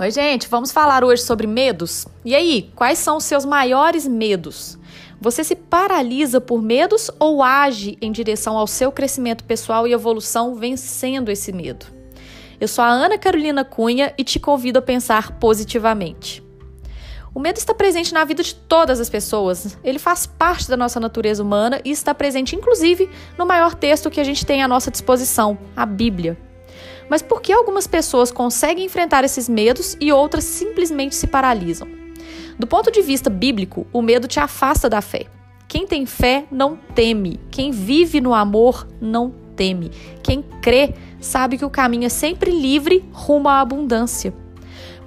Oi, gente, vamos falar hoje sobre medos? E aí, quais são os seus maiores medos? Você se paralisa por medos ou age em direção ao seu crescimento pessoal e evolução vencendo esse medo? Eu sou a Ana Carolina Cunha e te convido a pensar positivamente. O medo está presente na vida de todas as pessoas. Ele faz parte da nossa natureza humana e está presente, inclusive, no maior texto que a gente tem à nossa disposição, a Bíblia. Mas por que algumas pessoas conseguem enfrentar esses medos e outras simplesmente se paralisam? Do ponto de vista bíblico, o medo te afasta da fé. Quem tem fé não teme. Quem vive no amor não teme. Quem crê sabe que o caminho é sempre livre rumo à abundância.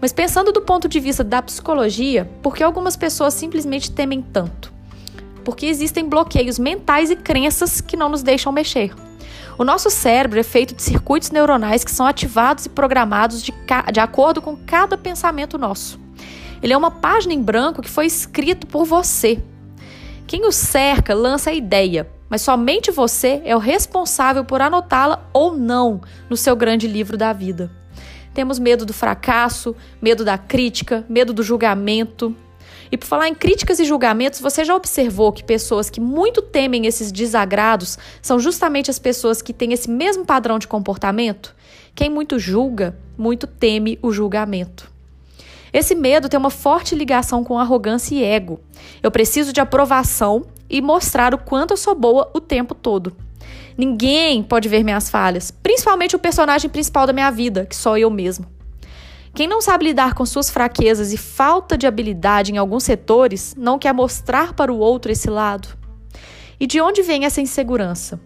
Mas pensando do ponto de vista da psicologia, por que algumas pessoas simplesmente temem tanto? Porque existem bloqueios mentais e crenças que não nos deixam mexer. O nosso cérebro é feito de circuitos neuronais que são ativados e programados de, de acordo com cada pensamento nosso. Ele é uma página em branco que foi escrito por você. Quem o cerca lança a ideia, mas somente você é o responsável por anotá-la ou não no seu grande livro da vida. Temos medo do fracasso, medo da crítica, medo do julgamento. E por falar em críticas e julgamentos, você já observou que pessoas que muito temem esses desagrados são justamente as pessoas que têm esse mesmo padrão de comportamento? Quem muito julga, muito teme o julgamento. Esse medo tem uma forte ligação com arrogância e ego. Eu preciso de aprovação e mostrar o quanto eu sou boa o tempo todo. Ninguém pode ver minhas falhas, principalmente o personagem principal da minha vida, que sou eu mesmo. Quem não sabe lidar com suas fraquezas e falta de habilidade em alguns setores não quer mostrar para o outro esse lado. E de onde vem essa insegurança?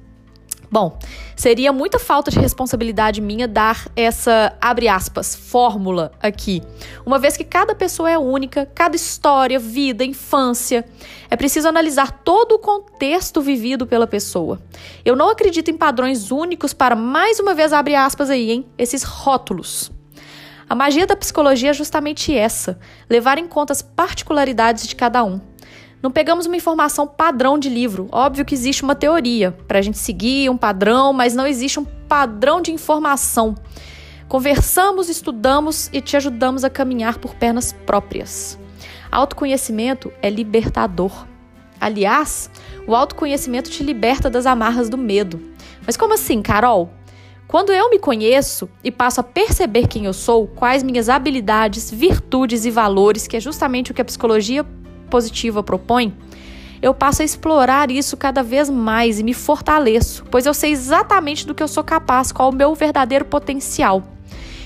Bom, seria muita falta de responsabilidade minha dar essa, abre aspas, fórmula aqui. Uma vez que cada pessoa é única, cada história, vida, infância, é preciso analisar todo o contexto vivido pela pessoa. Eu não acredito em padrões únicos para, mais uma vez, abre aspas aí, hein? Esses rótulos. A magia da psicologia é justamente essa: levar em conta as particularidades de cada um. Não pegamos uma informação padrão de livro. Óbvio que existe uma teoria para a gente seguir um padrão, mas não existe um padrão de informação. Conversamos, estudamos e te ajudamos a caminhar por pernas próprias. Autoconhecimento é libertador. Aliás, o autoconhecimento te liberta das amarras do medo. Mas como assim, Carol? Quando eu me conheço e passo a perceber quem eu sou, quais minhas habilidades, virtudes e valores, que é justamente o que a psicologia positiva propõe, eu passo a explorar isso cada vez mais e me fortaleço, pois eu sei exatamente do que eu sou capaz, qual o meu verdadeiro potencial.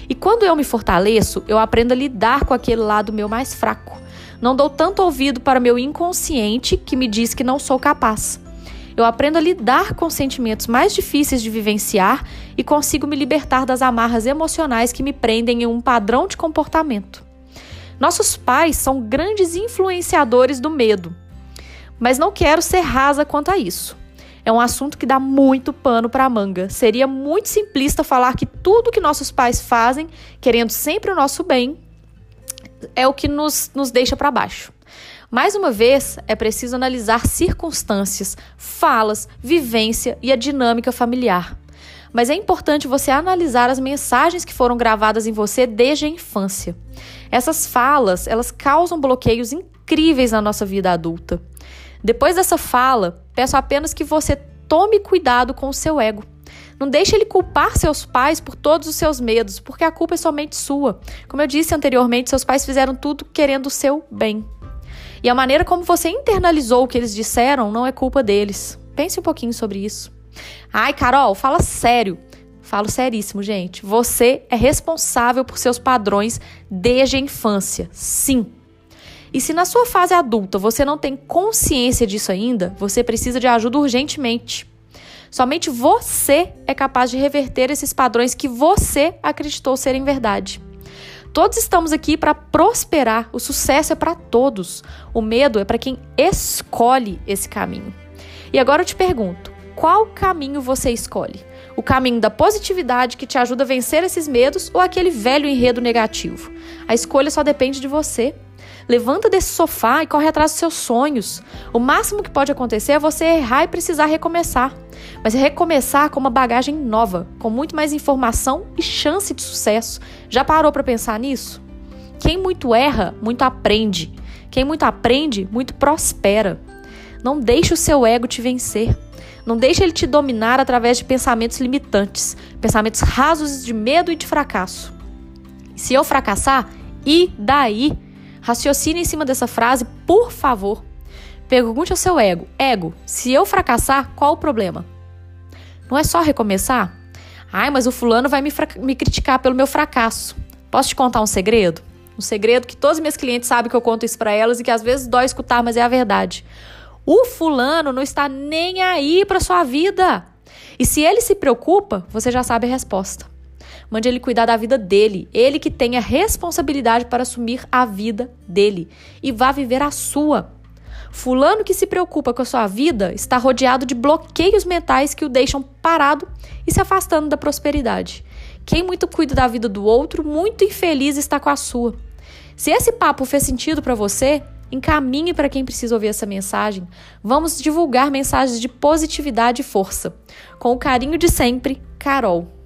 E quando eu me fortaleço, eu aprendo a lidar com aquele lado meu mais fraco. Não dou tanto ouvido para meu inconsciente que me diz que não sou capaz. Eu aprendo a lidar com sentimentos mais difíceis de vivenciar e consigo me libertar das amarras emocionais que me prendem em um padrão de comportamento. Nossos pais são grandes influenciadores do medo, mas não quero ser rasa quanto a isso. É um assunto que dá muito pano para manga. Seria muito simplista falar que tudo que nossos pais fazem, querendo sempre o nosso bem, é o que nos, nos deixa para baixo. Mais uma vez, é preciso analisar circunstâncias, falas, vivência e a dinâmica familiar. Mas é importante você analisar as mensagens que foram gravadas em você desde a infância. Essas falas, elas causam bloqueios incríveis na nossa vida adulta. Depois dessa fala, peço apenas que você tome cuidado com o seu ego. Não deixe ele culpar seus pais por todos os seus medos, porque a culpa é somente sua. Como eu disse anteriormente, seus pais fizeram tudo querendo o seu bem. E a maneira como você internalizou o que eles disseram não é culpa deles. Pense um pouquinho sobre isso. Ai, Carol, fala sério. Falo seríssimo, gente. Você é responsável por seus padrões desde a infância. Sim. E se na sua fase adulta você não tem consciência disso ainda, você precisa de ajuda urgentemente. Somente você é capaz de reverter esses padrões que você acreditou serem verdade. Todos estamos aqui para prosperar. O sucesso é para todos. O medo é para quem escolhe esse caminho. E agora eu te pergunto: qual caminho você escolhe? O caminho da positividade que te ajuda a vencer esses medos ou aquele velho enredo negativo? A escolha só depende de você. Levanta desse sofá e corre atrás dos seus sonhos. O máximo que pode acontecer é você errar e precisar recomeçar. Mas recomeçar com uma bagagem nova, com muito mais informação e chance de sucesso. Já parou para pensar nisso? Quem muito erra, muito aprende. Quem muito aprende, muito prospera. Não deixe o seu ego te vencer. Não deixe ele te dominar através de pensamentos limitantes, pensamentos rasos de medo e de fracasso. Se eu fracassar, e daí? Raciocine em cima dessa frase, por favor. Pergunte ao seu ego: Ego, se eu fracassar, qual o problema? Não é só recomeçar? Ai, mas o fulano vai me, me criticar pelo meu fracasso. Posso te contar um segredo? Um segredo que todos os meus clientes sabem que eu conto isso para elas e que às vezes dói escutar, mas é a verdade. O fulano não está nem aí para sua vida. E se ele se preocupa, você já sabe a resposta. Mande ele cuidar da vida dele, ele que tem a responsabilidade para assumir a vida dele e vá viver a sua. Fulano que se preocupa com a sua vida está rodeado de bloqueios mentais que o deixam parado e se afastando da prosperidade. Quem muito cuida da vida do outro, muito infeliz está com a sua. Se esse papo fez sentido para você, encaminhe para quem precisa ouvir essa mensagem. Vamos divulgar mensagens de positividade e força. Com o carinho de sempre, Carol.